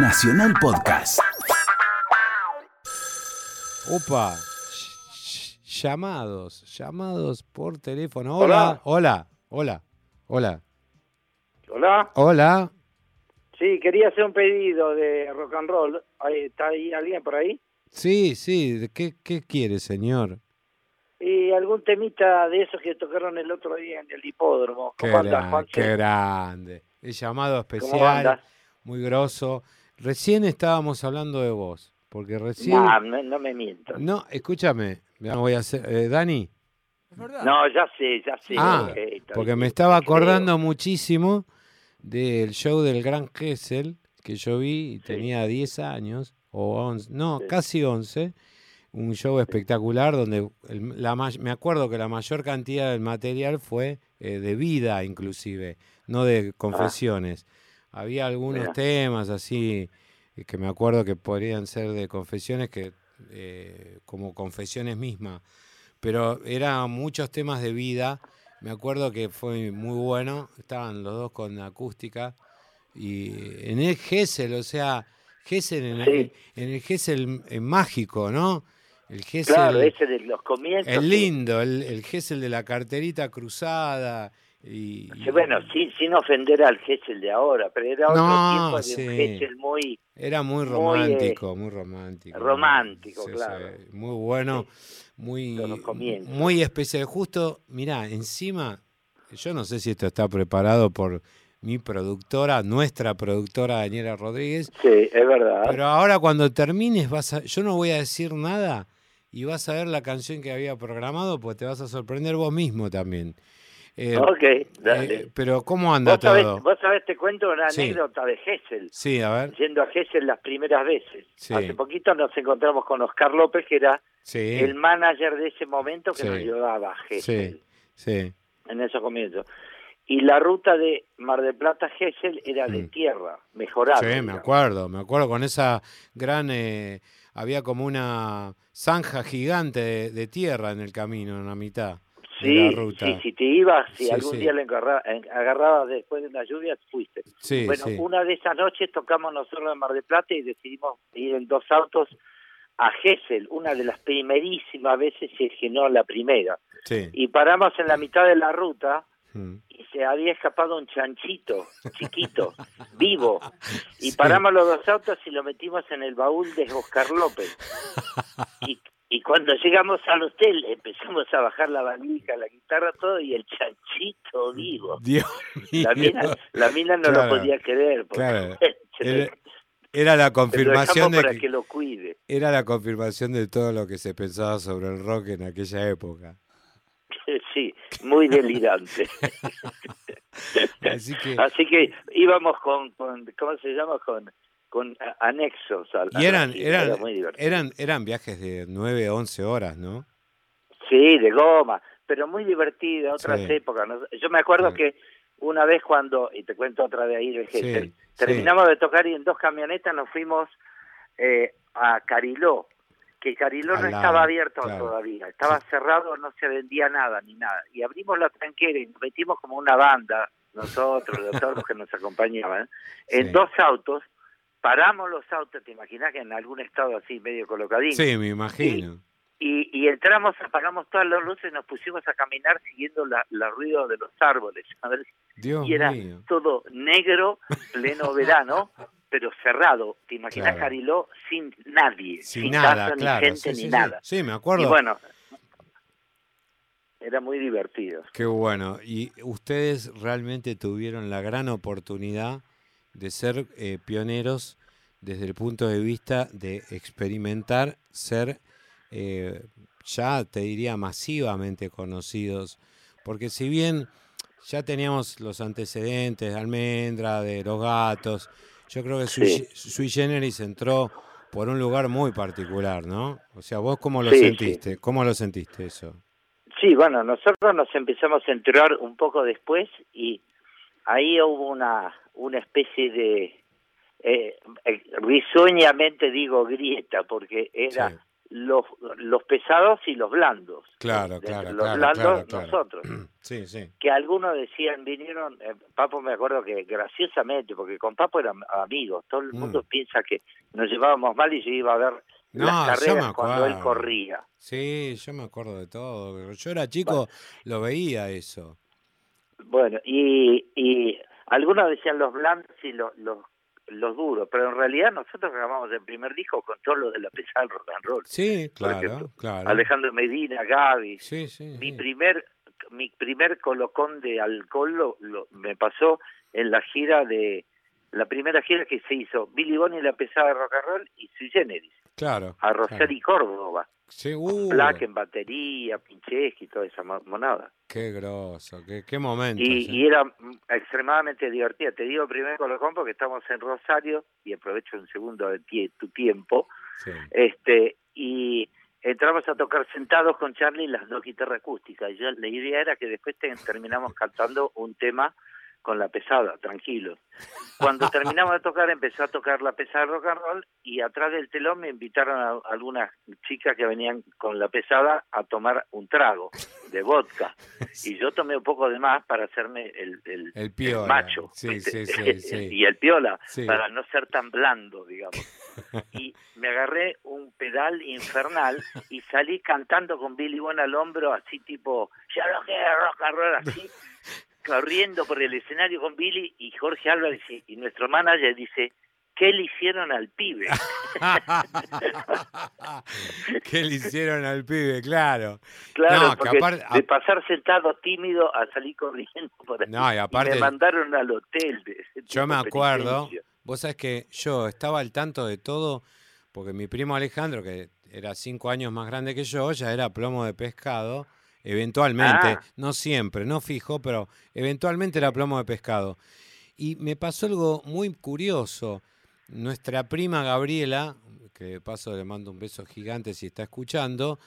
Nacional Podcast. Opa, ll- ll- llamados, llamados por teléfono. Hola, hola, hola, hola, Hola. hola. Sí, quería hacer un pedido de rock and roll. ¿Está ahí alguien por ahí? Sí, sí, ¿de ¿qué, qué quiere, señor? Y algún temita de esos que tocaron el otro día en el hipódromo. Qué, ¿Cómo andás, gran- qué grande. El llamado ¿Cómo especial, muy grosso. Recién estábamos hablando de vos, porque recién... Nah, no, no me mientas. No, escúchame, ya voy a hacer... eh, Dani, No, ya sé, ya sé. Ah, porque me estaba te creo. acordando muchísimo del show del Gran Kessel que yo vi y tenía 10 años, o 11, no, Sí. casi 11, un show espectacular donde el- la me acuerdo que la mayor cantidad del material fue eh, de vida inclusive, no de confesiones. Había algunos temas así eh, que me acuerdo que podrían ser de confesiones que eh, como confesiones mismas, pero eran muchos temas de vida. Me acuerdo que fue muy bueno, estaban los dos con acústica y en el Gessel, o sea, Gessel en, Sí. en el Gessel eh, mágico, ¿no? El Gessel, Claro, ese de los comienzos. el lindo, el, el Gessel de la carterita cruzada y, bueno, sin, sin ofender al Gessel de ahora, pero era otro No, tiempo de sí. un Gessel muy... Era muy Muy, romántico, muy romántico. romántico, Sí, claro. sí, Muy bueno, muy, De muy especial. Justo, mirá, encima, yo no sé si esto está preparado por mi productora, nuestra productora Daniela Rodríguez, Sí, es verdad. pero ahora cuando termines vas a, yo no voy a decir nada y vas a ver la canción que había programado, pues te vas a sorprender vos mismo también. Eh, ok, dale. eh, pero ¿cómo anda vos, sabés, todo? vos sabés, te cuento una Sí. anécdota de Gessel. Sí, a ver. Yendo a Gessel las primeras veces. Sí. Hace poquito nos encontramos con Oscar López, que era Sí. el manager de ese momento que Sí. nos llevaba a Gessel Sí, sí. en esos comienzos. Y la ruta de Mar del Plata a Gessel era de Mm. tierra, mejorable. Sí, me acuerdo, me acuerdo con esa gran, eh, había como una zanja gigante de, de tierra en el camino, en la mitad Sí, sí, si te ibas, si Sí, algún sí. día le agarrabas después de una lluvia, fuiste. Bueno, una de esas noches tocamos nosotros en Mar del Plata y decidimos ir en dos autos a Gessel, una de las primerísimas veces, si es que no la primera. Y paramos en la mitad de la ruta Mm. y se había escapado un chanchito chiquito, vivo. Y paramos los dos autos y lo metimos en el baúl de Oscar López. Y, y cuando llegamos al hotel empezamos a bajar la valija, la guitarra, todo, y el chanchito vivo. Dios La mío. mina, la mina no Claro, lo podía creer. porque claro. Era, era la confirmación de que, que lo cuide. era la confirmación de todo lo que se pensaba sobre el rock en aquella época. Sí, muy delirante. Así que Así que íbamos con, con ¿cómo se llama? Con, con anexos. al- y eran eran era muy divertido. eran eran viajes de 9, 11 horas, ¿no? Sí, de goma, pero muy divertida, otras Sí. épocas. ¿no? Yo me acuerdo Sí. que una vez cuando, y te cuento otra de ahí de Gesell, Sí, terminamos de tocar y en dos camionetas nos fuimos eh, a Cariló, que Cariló Al no lado, estaba abierto claro. todavía, estaba cerrado, no se vendía nada ni nada. Y abrimos la tranquera y nos metimos como una banda, nosotros, los los que nos acompañaban, en dos autos, paramos los autos, te imaginas que en algún estado así medio colocadín, Sí, me imagino. y, y entramos, apagamos todas las luces y nos pusimos a caminar siguiendo la, la ruido de los árboles. A ver, Dios y era mío. todo negro, pleno verano, pero cerrado. ¿Te imaginas Claro. Cariló sin nadie? Sin, nada, casa, claro. ni gente, sí, ni sí, sí. nada. Sí, me acuerdo. Y bueno, era muy divertido. Qué bueno. Y ustedes realmente tuvieron la gran oportunidad de ser eh, pioneros desde el punto de vista de experimentar, ser eh, ya, te diría, masivamente conocidos. Porque si bien ya teníamos los antecedentes de Almendra, de Los Gatos, yo creo que Sí. Sui Generis entró por un lugar muy particular, ¿no? O sea, vos cómo lo Sí, sí. sentiste, cómo lo sentiste eso. Sí, bueno, nosotros nos empezamos a enterar un poco después y ahí hubo una, una especie de, eh, eh, risueñamente digo grieta, porque era Sí. los, los pesados y los blandos. Claro, claro. Los claro, blandos, claro, claro. nosotros. Sí, sí. Que algunos decían, vinieron, eh, Papo me acuerdo que graciosamente, porque con Papo eran amigos, todo el Mm. mundo piensa que nos llevábamos mal y yo iba a ver No, las yo me carreras cuando él corría. Sí, yo me acuerdo de todo. Yo era chico, lo veía eso. Bueno, y, y algunos decían los blandos y los, los, los duros, pero en realidad nosotros grabamos el primer disco con todo lo de la pesada del rock and roll. Sí, claro, claro. Alejandro Medina, Gaby. Sí, sí. Mi sí. primer mi primer colocón de alcohol lo, lo- me pasó en la gira de la primera gira que se hizo Billy Bonnie la pesada de rock and roll y Sui Generis Claro. a Rosario y Córdoba uh, Black en batería Pincheski y toda esa mo- monada qué grosso, qué, qué momento. y, y era extremadamente divertida te digo primer colocón porque estamos en Rosario y aprovecho un segundo de tie- tu tiempo Sí. este y entramos a tocar sentados con Charlie las dos guitarras acústicas. Y yo, la idea era que después te- terminamos cantando un tema con la pesada, tranquilo. Cuando terminamos de tocar, empezó a tocar la pesada rock and roll y atrás del telón me invitaron a algunas chicas que venían con la pesada a tomar un trago de vodka. Y yo tomé un poco de más para hacerme el, el, El piola. macho. Sí, ¿viste? sí, sí, sí. y el piola, para no ser tan blando, digamos. Y me agarré un pedal infernal y salí cantando con Billy Bon al hombro, así tipo, ya lo que rock and roll, así, corriendo por el escenario con Billy y Jorge Álvarez y, y nuestro manager dice, ¿qué le hicieron al pibe? ¿Qué le hicieron al pibe? Claro. Claro, No, que porque aparte- de pasar sentado tímido a salir corriendo por ahí. No, y aparte- me mandaron al hotel. De ese Yo me acuerdo, vos sabés que yo estaba al tanto de todo, porque mi primo Alejandro, que era cinco años más grande que yo, ya era plomo de pescado, eventualmente, Ah. no siempre, no fijo, pero eventualmente era plomo de pescado. Y me pasó algo muy curioso. Nuestra prima Gabriela, que de paso le mando un beso gigante si está escuchando,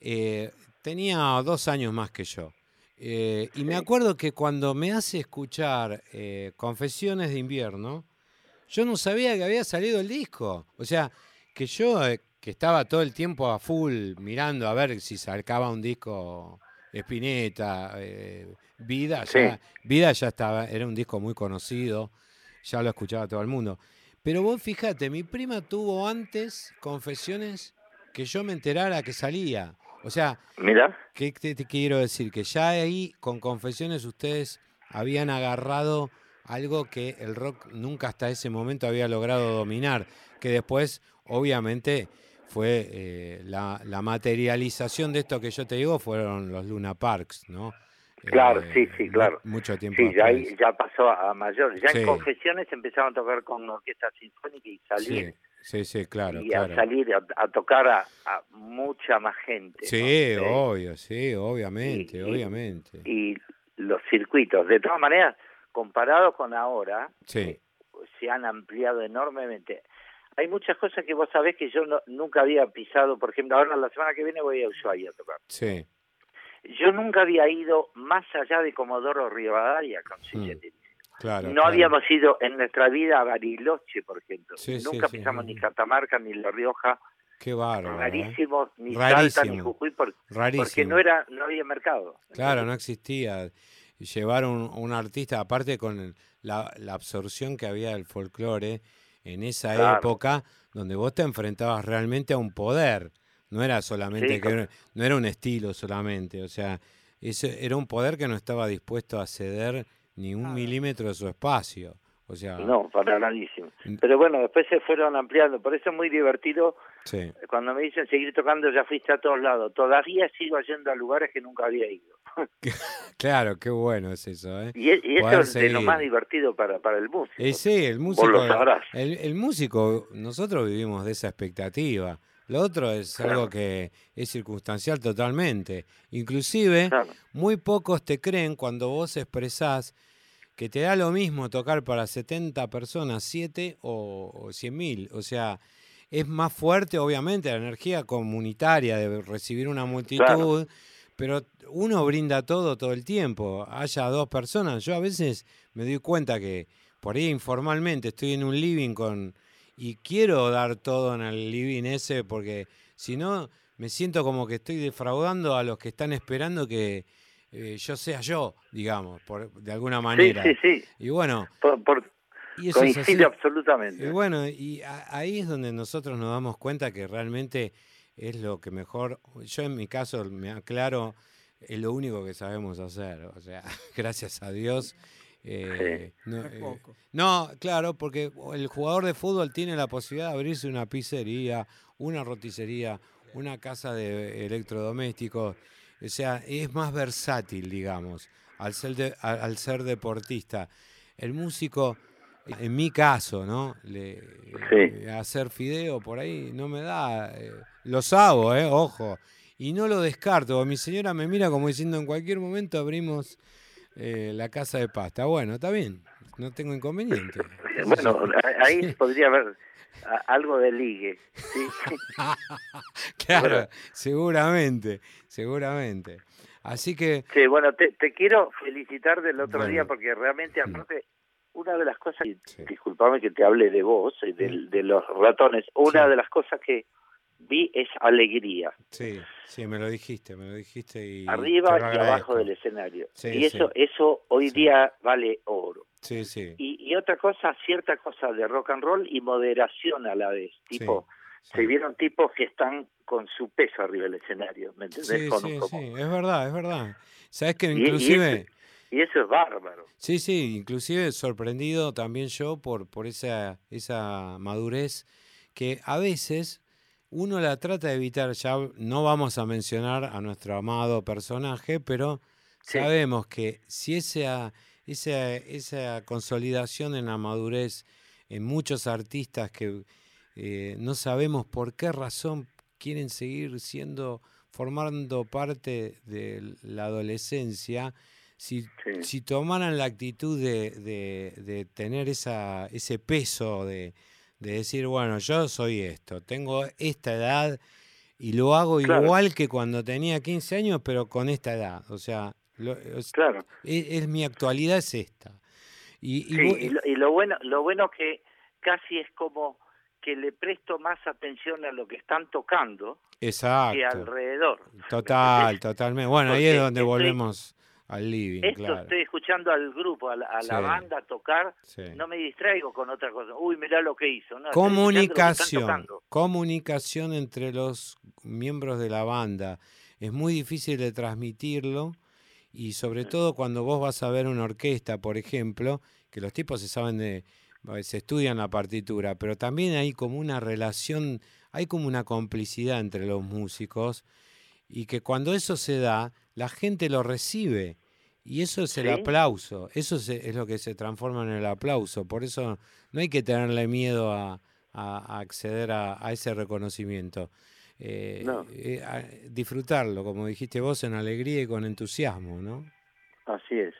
eh, tenía dos años más que yo. Eh, y me acuerdo que cuando me hace escuchar eh, Confesiones de invierno, yo no sabía que había salido el disco. O sea, que yo, que estaba todo el tiempo a full mirando a ver si sacaba un disco Spinetta, eh, Vida, ya. Vida ya estaba, era un disco muy conocido, ya lo escuchaba todo el mundo. Pero vos fíjate, mi prima tuvo antes Confesiones que yo me enterara que salía. O sea, Mira, ¿Qué te, te quiero decir? Que ya ahí, con confesiones, ustedes habían agarrado algo que el rock nunca hasta ese momento había logrado dominar, que después, obviamente, fue eh, la, la materialización de esto que yo te digo, fueron los Luna Parks, ¿no? Claro, Eh, sí, sí, claro. Mucho tiempo sí, ya, ahí- ya pasó a mayor. Ya Sí. en Confesiones empezaron a tocar con orquesta sinfónica y salir. sí, sí, claro, y claro. a salir a, a tocar a, a mucha más gente. Sí, obvio, sí, obviamente, y- obviamente. y los circuitos. De todas maneras, comparado con ahora, Sí, eh, se han ampliado enormemente. Hay muchas cosas que vos sabés que yo no- nunca había pisado. Por ejemplo, ahora la semana que viene voy a Ushuaia a tocar. sí, Yo nunca había ido más allá de Comodoro Rivadavia con Mm, claro. No claro. habíamos ido en nuestra vida a Bariloche, por ejemplo. Sí, Nunca sí. pisamos ni Catamarca, ni La Rioja, Qué bárbaro. ¿eh? rarísimos, ni Salta, ni Rarísimo. Jujuy, por- Rarísimo. porque no era no había mercado. Claro, no existía. Llevar un, un artista, aparte con la, la absorción que había del folclore en esa Claro. época, donde vos te enfrentabas realmente a un poder. No era solamente Sí, que no era un estilo solamente, o sea, ese era un poder que no estaba dispuesto a ceder ni un milímetro de su espacio. O sea, No, para nadísimo. Pero bueno, después se fueron ampliando. Por eso es muy divertido sí. cuando me dicen seguir tocando, ya fuiste a todos lados. Todavía sigo yendo a lugares que nunca había ido. Claro, qué bueno es eso, ¿eh? Y, y eso es de lo más divertido para, para el músico. Eh, sí, el músico. Vos lo sabrás. El, el músico, nosotros vivimos de esa expectativa. Lo otro es Claro. algo que es circunstancial totalmente. Inclusive, Claro. muy pocos te creen cuando vos expresás que te da lo mismo tocar para 70 personas, 7 o, o 100 mil. O sea, es más fuerte, obviamente, la energía comunitaria de recibir una multitud, pero uno brinda todo todo el tiempo. Haya dos personas. Yo a veces me doy cuenta que por ahí informalmente estoy en un living con y quiero dar todo en el living ese porque Si no, me siento como que estoy defraudando a los que están esperando que eh, yo sea yo, digamos, por, de alguna manera. Sí, sí, sí. Y bueno, Por, y eso es así. coincide absolutamente. Y bueno, y a- ahí es donde nosotros nos damos cuenta que realmente es lo que mejor, yo en mi caso me aclaro, es lo único que sabemos hacer, o sea, gracias a Dios. eh, no, Es eh, no, claro, porque el jugador de fútbol tiene la posibilidad de abrirse una pizzería, una roticería, una casa de electrodomésticos. O sea, es más versátil, digamos, al ser, de- al ser deportista. El músico, en mi caso, ¿no? Le, Sí. eh, hacer fideo por ahí no me da. eh, los hago, ¿eh? Ojo. Y no lo descarto. Mi señora me mira como diciendo, en cualquier momento abrimos eh, la casa de pasta. Bueno, está bien. No tengo inconveniente. Bueno, ahí podría haber algo de ligue. ¿sí? claro, bueno. seguramente, seguramente. Así que, Sí, bueno, te, te quiero felicitar del otro Bueno. día porque realmente, aparte, una de las cosas, Sí. disculpame que te hable de vos, y del- de, los ratones, una Sí. de las cosas que vi es alegría, sí, sí, me lo dijiste, me lo dijiste y arriba y abajo del escenario. Sí, y eso, eso hoy día vale oro. Sí, sí. Y, y otra cosa, cierta cosa de rock and roll y moderación a la vez. Tipo, se vieron tipos que están con su peso arriba del escenario, ¿me entendés? Sí, Con- sí, como- sí, es verdad, es verdad. Sabes que y- y inclusive, y eso es bárbaro. sí, sí, inclusive sorprendido también yo por, por esa, esa madurez que a veces uno la trata de evitar, ya no vamos a mencionar a nuestro amado personaje, pero Sí. sabemos que si esa, esa, esa consolidación en la madurez en muchos artistas que eh, no sabemos por qué razón quieren seguir siendo, formando parte de la adolescencia, si, Sí. si tomaran la actitud de, de- de tener esa, ese peso de, de decir, bueno, yo soy esto, tengo esta edad y lo hago Claro. igual que cuando tenía 15 años, pero con esta edad. O sea, lo- es, Claro. es- es mi actualidad es esta. Y, y Sí, vos- y lo, y lo bueno, lo bueno que casi es como que le presto más atención a lo que están tocando que exacto. alrededor. Total, totalmente. Bueno, ahí es donde estoy- volvemos al living, Esto claro. estoy escuchando al grupo, a la, a la Sí. banda tocar, sí. no me distraigo con otra cosa. Uy, mirá lo que hizo. No, que Comunicación, comunicación entre los miembros de la banda. Es muy difícil de transmitirlo y sobre todo cuando vos vas a ver una orquesta, por ejemplo, que los tipos se saben de, se estudian la partitura, pero también hay como una relación, hay como una complicidad entre los músicos y que cuando eso se da, la gente lo recibe. Y eso es el Sí. aplauso, eso se- es lo que se transforma en el aplauso. Por eso no hay que tenerle miedo a, a- a acceder a, a ese reconocimiento. Eh, No. eh, a- disfrutarlo, como dijiste vos, en alegría y con entusiasmo, ¿no? Así es.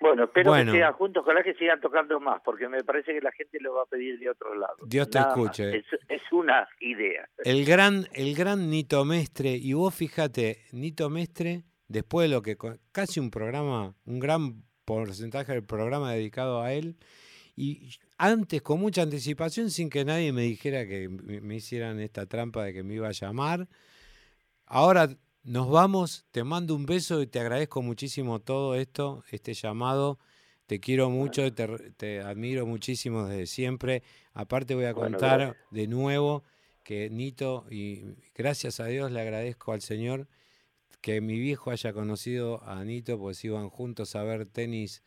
Bueno, espero Bueno. que sigan juntos, ojalá que sigan tocando más, porque me parece que la gente lo va a pedir de otro lado. Dios te Nada escuche. Es, es una idea. El gran, el gran Nito Mestre, y vos fíjate, Nito Mestre, después de lo que casi un programa, un gran porcentaje del programa dedicado a él, y antes con mucha anticipación, sin que nadie me dijera que me hicieran esta trampa de que me iba a llamar. Ahora nos vamos, te mando un beso y te agradezco muchísimo todo esto, este llamado. Te quiero mucho, te, te admiro muchísimo desde siempre. Aparte voy a contar de nuevo que Nito, y gracias a Dios le agradezco al Señor que mi viejo haya conocido a Nito, pues iban juntos a ver tenis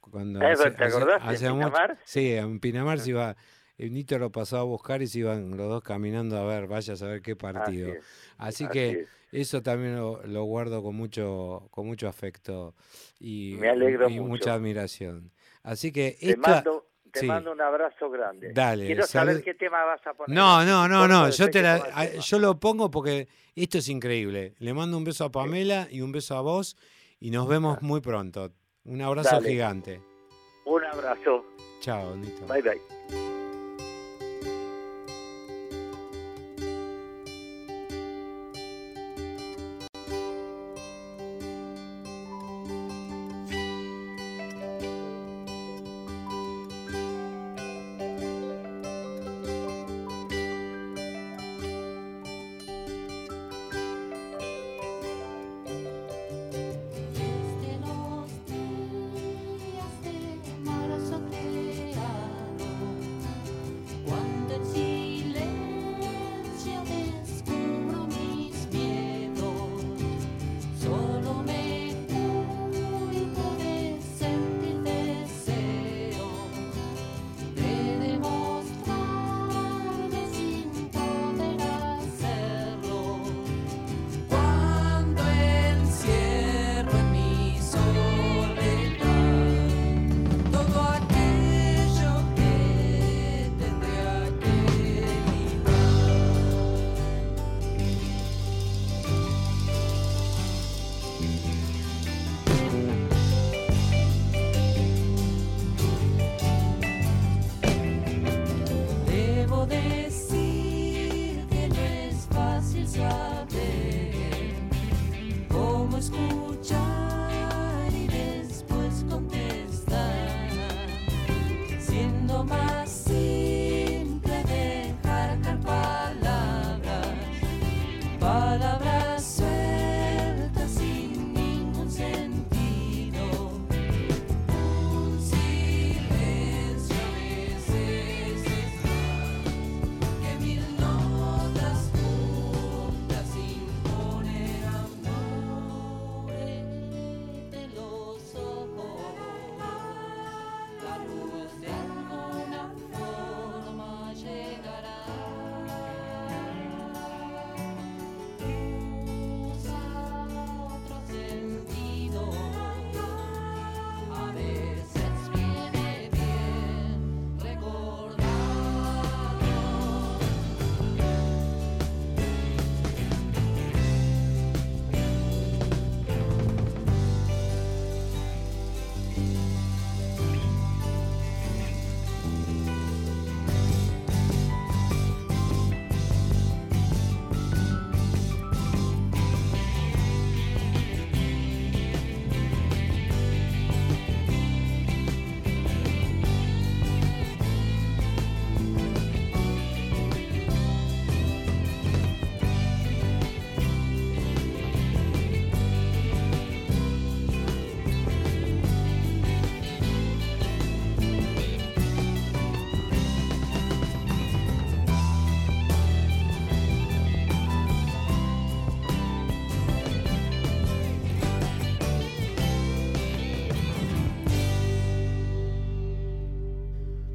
cuando Ah, ¿te acordás de mucho- Pinamar? Sí, en Pinamar se iba, el Nito lo pasaba a buscar y se iban los dos caminando a ver, vaya a saber qué partido. Así, así que. Eso también lo, lo guardo con mucho, con mucho afecto y, Me alegro y mucho. mucha admiración. Así que Te, esta, mando, te sí. mando un abrazo grande. Dale, Quiero saber qué tema vas a poner. No, no, no, no. Yo te la, a- yo lo pongo porque esto es increíble. Le mando un beso a Pamela y un beso a vos y nos vemos muy pronto. Un abrazo Dale. gigante. Un abrazo. Chao, Nito. Bye bye.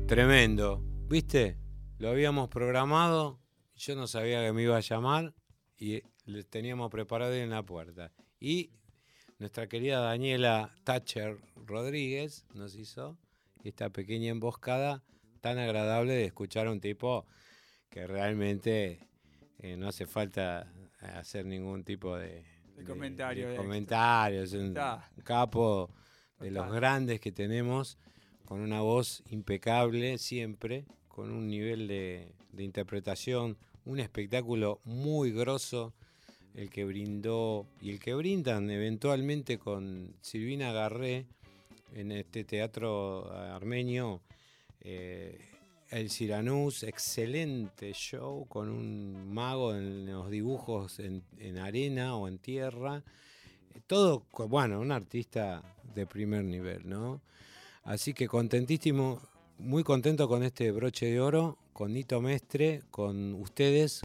Tremendo. ¿Viste? Lo habíamos programado, yo no sabía que me iba a llamar y le teníamos preparado en la puerta. Y nuestra querida Daniela Thatcher Rodríguez nos hizo esta pequeña emboscada tan agradable de escuchar a un tipo que realmente eh, no hace falta hacer ningún tipo de, comentario. comentarios, un, un capo de los grandes que tenemos con una voz impecable siempre, con un nivel de, interpretación, un espectáculo muy grosso, el que brindó y el que brindan eventualmente con Silvina Garré en este teatro armenio. Eh, el Siranús, excelente show con un mago en los dibujos en, en arena o en tierra. Todo, bueno, un artista de primer nivel, ¿no? Así que contentísimo, muy contento con este broche de oro, con Nito Mestre, con ustedes.